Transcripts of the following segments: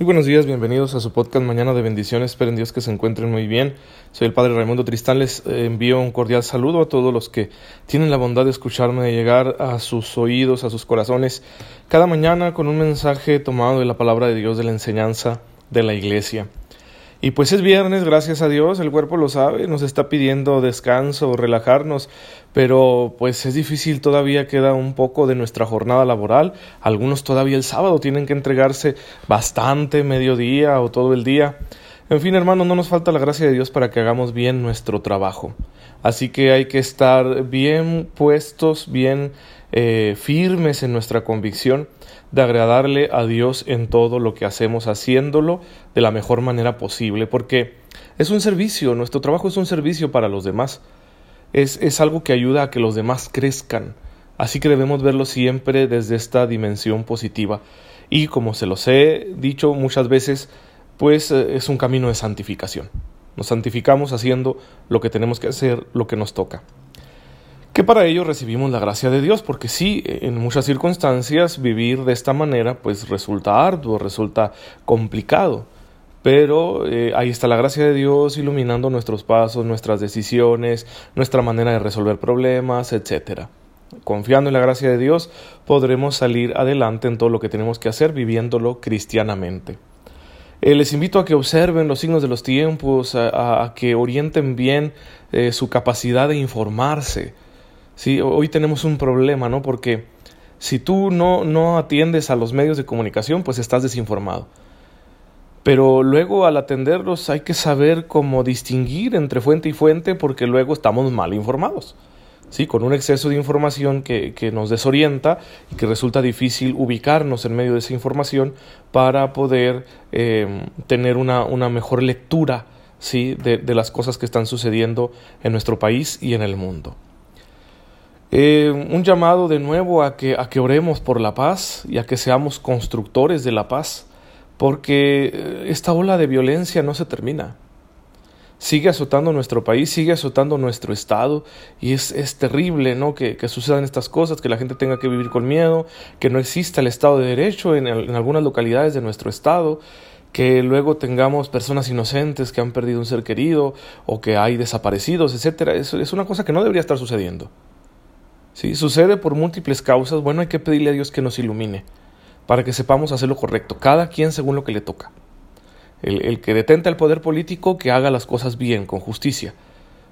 Muy buenos días, bienvenidos a su podcast Mañana de Bendiciones. Esperen Dios que se encuentren muy bien. Soy el Padre Raimundo Tristán. Les eh, envío un cordial saludo a todos los que tienen la bondad de escucharme, de llegar a sus oídos, a sus corazones, cada mañana con un mensaje tomado de la palabra de Dios, de la enseñanza de la iglesia. Y pues es viernes, gracias a Dios, el cuerpo lo sabe, nos está pidiendo descanso, relajarnos, pero pues es difícil, todavía queda un poco de nuestra jornada laboral, algunos todavía el sábado tienen que entregarse bastante, mediodía o todo el día. En fin, hermano, no nos falta la gracia de Dios para que hagamos bien nuestro trabajo. Así que hay que estar bien puestos, bien eh, firmes en nuestra convicción de agradarle a Dios en todo lo que hacemos, haciéndolo de la mejor manera posible, porque es un servicio, nuestro trabajo es un servicio para los demás, es, es algo que ayuda a que los demás crezcan, así que debemos verlo siempre desde esta dimensión positiva. Y como se los he dicho muchas veces, pues eh, es un camino de santificación. Nos santificamos haciendo lo que tenemos que hacer, lo que nos toca que para ello recibimos la gracia de Dios, porque sí, en muchas circunstancias vivir de esta manera pues resulta arduo, resulta complicado, pero eh, ahí está la gracia de Dios iluminando nuestros pasos, nuestras decisiones, nuestra manera de resolver problemas, etc. Confiando en la gracia de Dios podremos salir adelante en todo lo que tenemos que hacer viviéndolo cristianamente. Eh, les invito a que observen los signos de los tiempos, a, que orienten bien eh, su capacidad de informarse, Sí, hoy tenemos un problema, ¿no? Porque si tú no, no atiendes a los medios de comunicación, pues estás desinformado. Pero luego al atenderlos hay que saber cómo distinguir entre fuente y fuente porque luego estamos mal informados. ¿sí? Con un exceso de información que, que, nos desorienta y que resulta difícil ubicarnos en medio de esa información para poder eh, tener una, una, mejor lectura ¿sí? de, de las cosas que están sucediendo en nuestro país y en el mundo. Eh, un llamado de nuevo a que, a que oremos por la paz y a que seamos constructores de la paz, porque eh, esta ola de violencia no se termina. Sigue azotando nuestro país, sigue azotando nuestro estado y es, es terrible ¿no? Que, que, sucedan estas cosas, que la gente tenga que vivir con miedo, que no exista el Estado de Derecho en, en algunas localidades de nuestro estado, que luego tengamos personas inocentes que han perdido un ser querido o que hay desaparecidos, etc. Eso es una cosa que no debería estar sucediendo. Si sucede por múltiples causas, bueno, hay que pedirle a Dios que nos ilumine para que sepamos hacer lo correcto, cada quien según lo que le toca. El, que detenta el poder político, que haga las cosas bien, con justicia.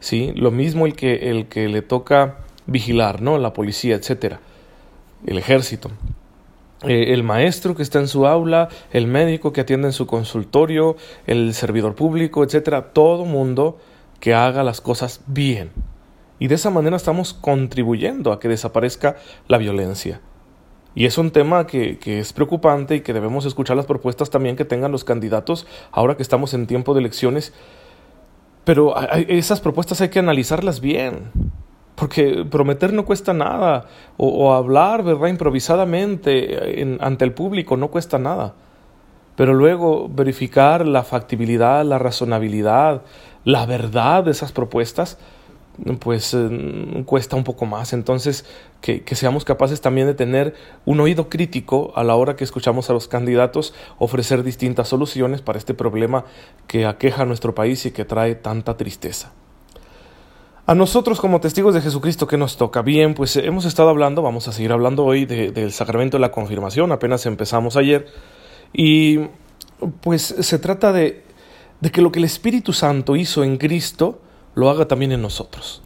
¿sí? Lo mismo el que, el que le toca vigilar, ¿no? La policía, etcétera. El ejército. Eh, el maestro que está en su aula, el médico que atiende en su consultorio, el servidor público, etcétera. Todo mundo que haga las cosas bien y de esa manera estamos contribuyendo a que desaparezca la violencia. Y es un tema que, es preocupante y que debemos escuchar las propuestas también que tengan los candidatos ahora que estamos en tiempo de elecciones. Pero esas propuestas hay que analizarlas bien, porque prometer no cuesta nada, o, hablar, ¿verdad?, improvisadamente ante el público no cuesta nada. Pero luego verificar la factibilidad, la razonabilidad, la verdad de esas propuestas, pues eh, cuesta un poco más. Entonces, que, seamos capaces también de tener un oído crítico a la hora que escuchamos a los candidatos ofrecer distintas soluciones para este problema que aqueja a nuestro país y que trae tanta tristeza. A nosotros como testigos de Jesucristo, ¿qué nos toca? Bien, pues hemos estado hablando, vamos a seguir hablando hoy del sacramento de la confirmación, apenas empezamos ayer, y pues se trata de que lo que el Espíritu Santo hizo en Cristo, lo haga también en nosotros.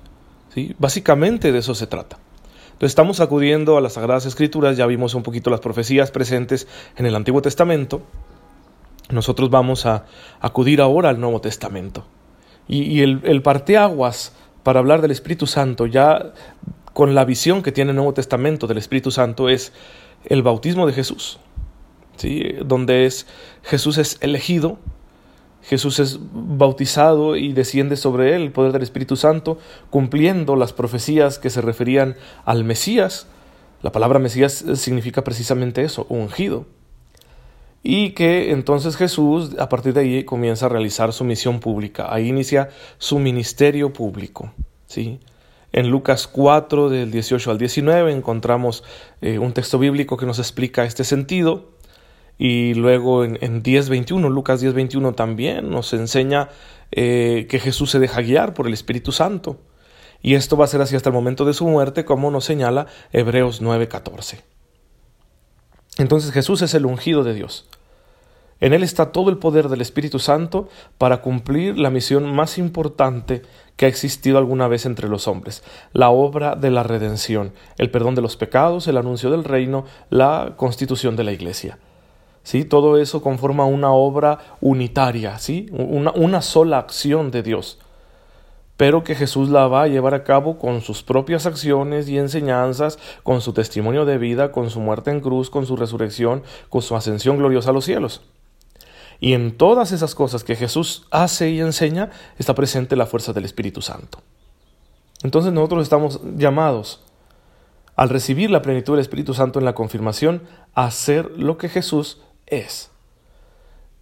¿sí? Básicamente de eso se trata. Entonces estamos acudiendo a las Sagradas Escrituras, ya vimos un poquito las profecías presentes en el Antiguo Testamento. Nosotros vamos a acudir ahora al Nuevo Testamento. Y, el, parteaguas para hablar del Espíritu Santo, ya con la visión que tiene el Nuevo Testamento del Espíritu Santo, es el bautismo de Jesús. ¿sí? Donde es, Jesús es elegido, Jesús es bautizado y desciende sobre él el poder del Espíritu Santo, cumpliendo las profecías que se referían al Mesías. La palabra Mesías significa precisamente eso, ungido. Y que entonces Jesús a partir de ahí comienza a realizar su misión pública, ahí inicia su ministerio público. ¿sí? En Lucas 4 del 18 al 19 encontramos eh, un texto bíblico que nos explica este sentido Y luego en, en 10.21, Lucas 10.21 también nos enseña eh, que Jesús se deja guiar por el Espíritu Santo. Y esto va a ser así hasta el momento de su muerte, como nos señala Hebreos 9:14. Entonces Jesús es el ungido de Dios. En Él está todo el poder del Espíritu Santo para cumplir la misión más importante que ha existido alguna vez entre los hombres, la obra de la redención, el perdón de los pecados, el anuncio del reino, la constitución de la Iglesia. ¿Sí? Todo eso conforma una obra unitaria, ¿sí? una, una sola acción de Dios pero que Jesús la va a llevar a cabo con sus propias acciones y enseñanzas, con su testimonio de vida, con su muerte en cruz, con su resurrección, con su ascensión gloriosa a los cielos. Y en todas esas cosas que Jesús hace y enseña está presente la fuerza del Espíritu Santo. Entonces nosotros estamos llamados, al recibir la plenitud del Espíritu Santo en la confirmación, a hacer lo que Jesús es.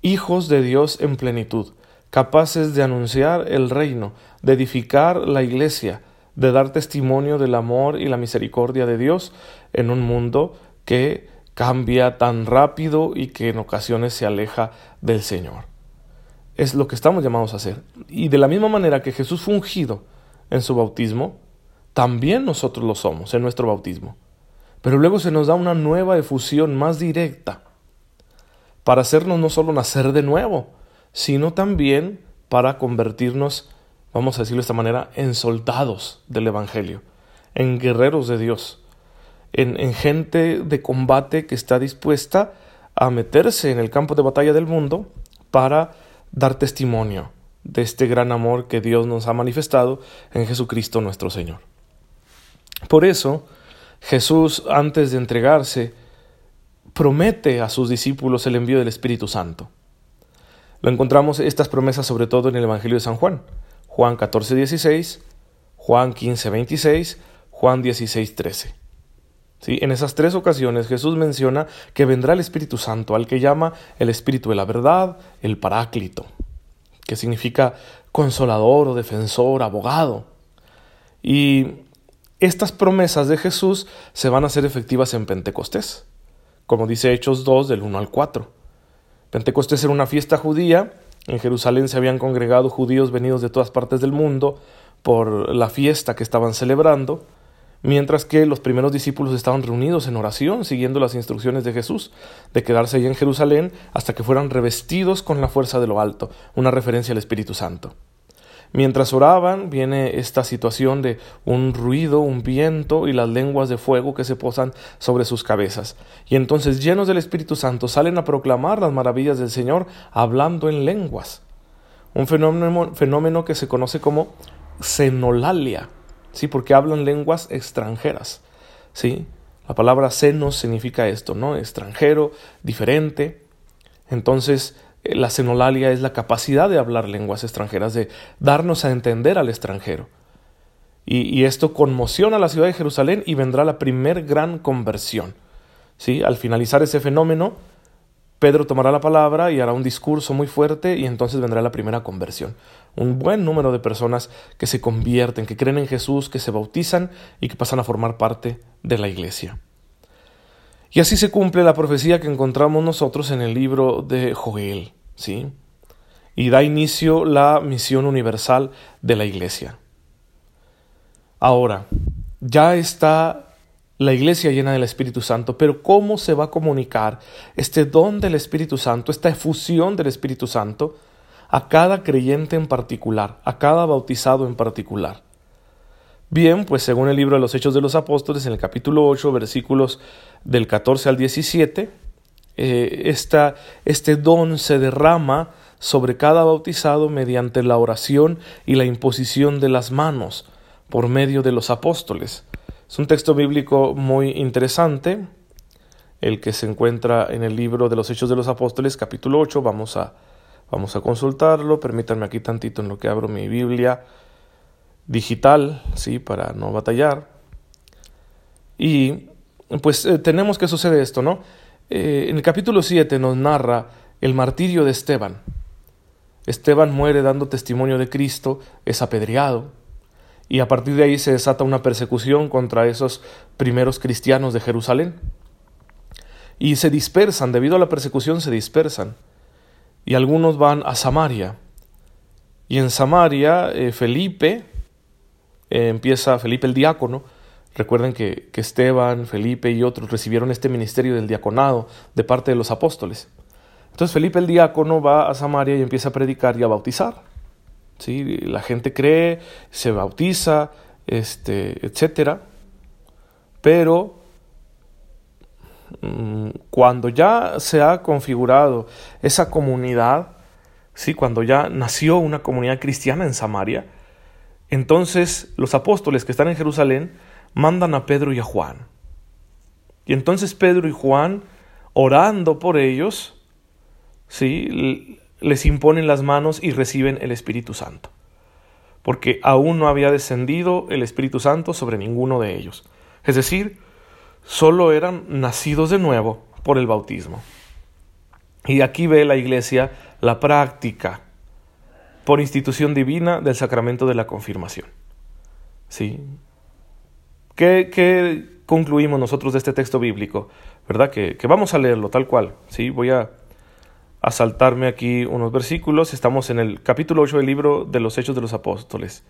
Hijos de Dios en plenitud, capaces de anunciar el reino, de edificar la iglesia, de dar testimonio del amor y la misericordia de Dios en un mundo que cambia tan rápido y que en ocasiones se aleja del Señor. Es lo que estamos llamados a hacer. Y de la misma manera que Jesús fue ungido en su bautismo, también nosotros lo somos en nuestro bautismo. Pero luego se nos da una nueva efusión más directa para hacernos no solo nacer de nuevo, sino también para convertirnos, vamos a decirlo de esta manera, en soldados del Evangelio, en guerreros de Dios, en, gente de combate que está dispuesta a meterse en el campo de batalla del mundo para dar testimonio de este gran amor que Dios nos ha manifestado en Jesucristo nuestro Señor. Por eso, Jesús, antes de entregarse, promete a sus discípulos el envío del Espíritu Santo. Lo encontramos estas promesas sobre todo en el Evangelio de San Juan, Juan 14, 16, Juan 15, 26, Juan 16, 13. En esas tres ocasiones Jesús menciona que vendrá el Espíritu Santo, al que llama el Espíritu de la verdad, el Paráclito, que significa consolador o defensor, abogado. Y estas promesas de Jesús se van a hacer efectivas en Pentecostés, como dice Hechos 2 del 1 al 4. Pentecostés era una fiesta judía, en Jerusalén se habían congregado judíos venidos de todas partes del mundo por la fiesta que estaban celebrando, mientras que los primeros discípulos estaban reunidos en oración, siguiendo las instrucciones de Jesús, de quedarse allí en Jerusalén hasta que fueran revestidos con la fuerza de lo alto, una referencia al Espíritu Santo. Mientras oraban, viene esta situación de un ruido, un viento y las lenguas de fuego que se posan sobre sus cabezas. Y entonces, llenos del Espíritu Santo, salen a proclamar las maravillas del Señor hablando en lenguas. Un fenómeno, fenómeno que se conoce como xenolalia, ¿sí? Porque hablan lenguas extranjeras, ¿sí? La palabra senos significa esto, ¿no? Extranjero, diferente. Entonces, la senolalia es la capacidad de hablar lenguas extranjeras, de darnos a entender al extranjero. Y, y, esto conmociona a la ciudad de Jerusalén y vendrá la primer gran conversión. ¿sí? Al finalizar ese fenómeno, Pedro tomará la palabra y hará un discurso muy fuerte y entonces vendrá la primera conversión. Un buen número de personas que se convierten, que creen en Jesús, que se bautizan y que pasan a formar parte de la iglesia. Y así se cumple la profecía que encontramos nosotros en el libro de Joel, ¿sí? Y da inicio la misión universal de la iglesia. Ahora, ya está la iglesia llena del Espíritu Santo, pero ¿cómo se va a comunicar este don del Espíritu Santo, esta efusión del Espíritu Santo a cada creyente en particular, a cada bautizado en particular? Bien, pues según el libro de los Hechos de los Apóstoles, en el capítulo 8, versículos del 14 al 17, eh, este don se derrama sobre cada bautizado mediante la oración y la imposición de las manos por medio de los apóstoles. Es un texto bíblico muy interesante, el que se encuentra en el libro de los Hechos de los Apóstoles, capítulo 8. Vamos a, vamos a consultarlo. Permítanme aquí tantito en lo que abro mi Biblia digital, ¿sí? Para no batallar. Y pues eh, tenemos que sucede esto, ¿no? Eh, en el capítulo 7 nos narra el martirio de Esteban. Esteban muere dando testimonio de Cristo, es apedreado, y a partir de ahí se desata una persecución contra esos primeros cristianos de Jerusalén. y se dispersan, debido a la persecución se dispersan. Y algunos van a Samaria. Y en Samaria eh, Felipe, eh, empieza Felipe el diácono, recuerden que, que Esteban, Felipe y otros recibieron este ministerio del diaconado de parte de los apóstoles. Entonces Felipe el diácono va a Samaria y empieza a predicar y a bautizar. ¿Sí? La gente cree, se bautiza, este, etcétera. Pero mm, cuando ya se ha configurado esa comunidad, ¿sí? cuando ya nació una comunidad cristiana en Samaria, entonces los apóstoles que están en Jerusalén mandan a Pedro y a Juan. Y entonces Pedro y Juan, orando por ellos, ¿sí? les imponen las manos y reciben el Espíritu Santo porque aún no había descendido el Espíritu Santo sobre ninguno de ellos. Es decir, solo eran nacidos de nuevo por el bautismo. Y aquí ve la Iglesia la práctica por institución divina del sacramento de la confirmación. ¿Sí? ¿Qué, concluimos nosotros de este texto bíblico? ¿Verdad? Que, vamos a leerlo tal cual. ¿sí? Voy a a saltarme aquí unos versículos. Estamos en el capítulo 8 del libro de los Hechos de los Apóstoles.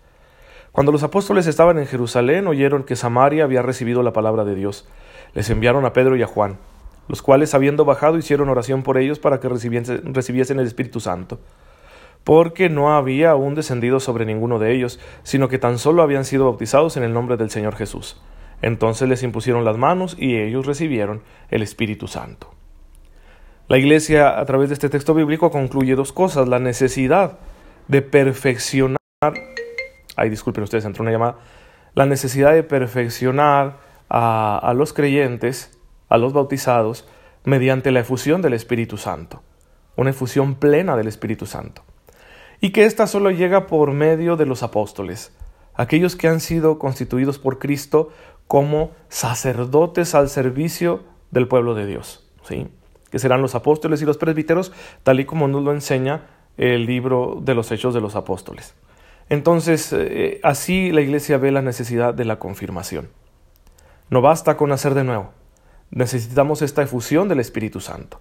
Cuando los apóstoles estaban en Jerusalén, oyeron que Samaria había recibido la palabra de Dios. Les enviaron a Pedro y a Juan, los cuales, habiendo bajado, hicieron oración por ellos para que recibiesen el Espíritu Santo. Porque no había aún descendido sobre ninguno de ellos, sino que tan solo habían sido bautizados en el nombre del Señor Jesús. Entonces les impusieron las manos y ellos recibieron el Espíritu Santo. La Iglesia, a través de este texto bíblico, concluye dos cosas. La necesidad de perfeccionar, ay, disculpen ustedes, entró una llamada, la necesidad de perfeccionar a, a los creyentes, a los bautizados, mediante la efusión del Espíritu Santo, una efusión plena del Espíritu Santo. Y que ésta solo llega por medio de los apóstoles, aquellos que han sido constituidos por Cristo como sacerdotes al servicio del pueblo de Dios. ¿sí? que serán los apóstoles y los presbíteros, tal y como nos lo enseña el libro de los Hechos de los Apóstoles. Entonces, eh, así la Iglesia ve la necesidad de la confirmación. No basta con nacer de nuevo, necesitamos esta efusión del Espíritu Santo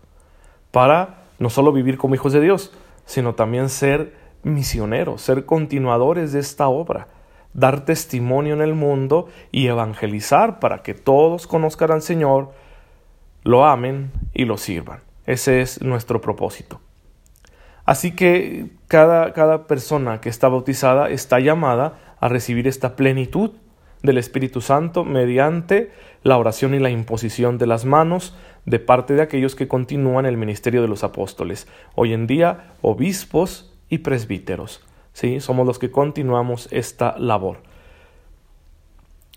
para no solo vivir como hijos de Dios, sino también ser misioneros, ser continuadores de esta obra, dar testimonio en el mundo y evangelizar para que todos conozcan al Señor, lo amen y lo sirvan. Ese es nuestro propósito. Así que cada, cada persona que está bautizada está llamada a recibir esta plenitud del Espíritu Santo mediante la oración y la imposición de las manos de parte de aquellos que continúan el ministerio de los apóstoles. Hoy en día, obispos y presbíteros. ¿sí? Somos los que continuamos esta labor.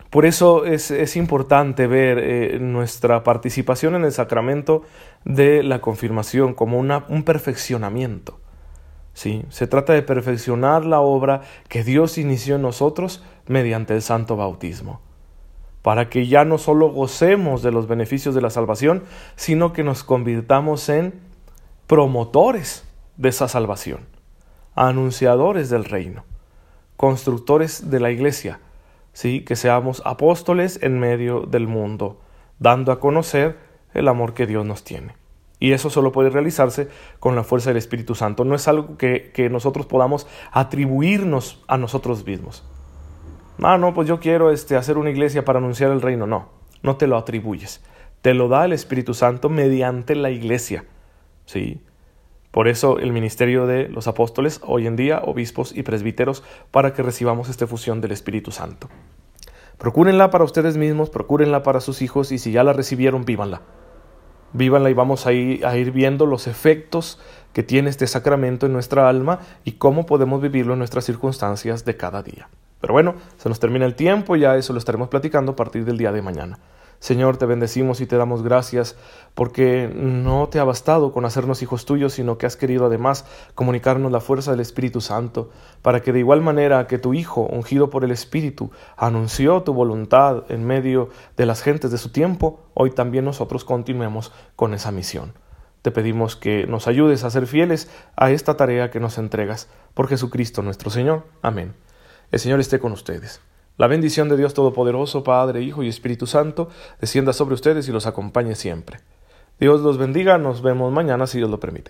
Por eso es, importante ver eh, nuestra participación en el sacramento de la confirmación como una, un perfeccionamiento. ¿sí? Se trata de perfeccionar la obra que Dios inició en nosotros mediante el santo bautismo, para que ya no solo gocemos de los beneficios de la salvación, sino que nos convirtamos en promotores de esa salvación, anunciadores del reino, constructores de la iglesia, ¿sí? que seamos apóstoles en medio del mundo, dando a conocer el amor que Dios nos tiene. Y eso solo puede realizarse con la fuerza del Espíritu Santo. No es algo que, que nosotros podamos atribuirnos a nosotros mismos. Ah, no, pues yo quiero este, hacer una iglesia para anunciar el reino. No, no te lo atribuyes. Te lo da el Espíritu Santo mediante la iglesia. ¿Sí? Por eso el ministerio de los apóstoles, hoy en día obispos y presbíteros, para que recibamos esta fusión del Espíritu Santo. Procúrenla para ustedes mismos, procúrenla para sus hijos y si ya la recibieron, vívanla. Vívanla y vamos a ir, a ir viendo los efectos que tiene este sacramento en nuestra alma y cómo podemos vivirlo en nuestras circunstancias de cada día. Pero bueno, se nos termina el tiempo ya eso lo estaremos platicando a partir del día de mañana. Señor, te bendecimos y te damos gracias porque no te ha bastado con hacernos hijos tuyos, sino que has querido además comunicarnos la fuerza del Espíritu Santo, para que de igual manera que tu Hijo, ungido por el Espíritu, anunció tu voluntad en medio de las gentes de su tiempo, hoy también nosotros continuemos con esa misión. Te pedimos que nos ayudes a ser fieles a esta tarea que nos entregas, por Jesucristo nuestro Señor. Amén. El Señor esté con ustedes. La bendición de Dios Todopoderoso, Padre, Hijo y Espíritu Santo, descienda sobre ustedes y los acompañe siempre. Dios los bendiga, nos vemos mañana si Dios lo permite.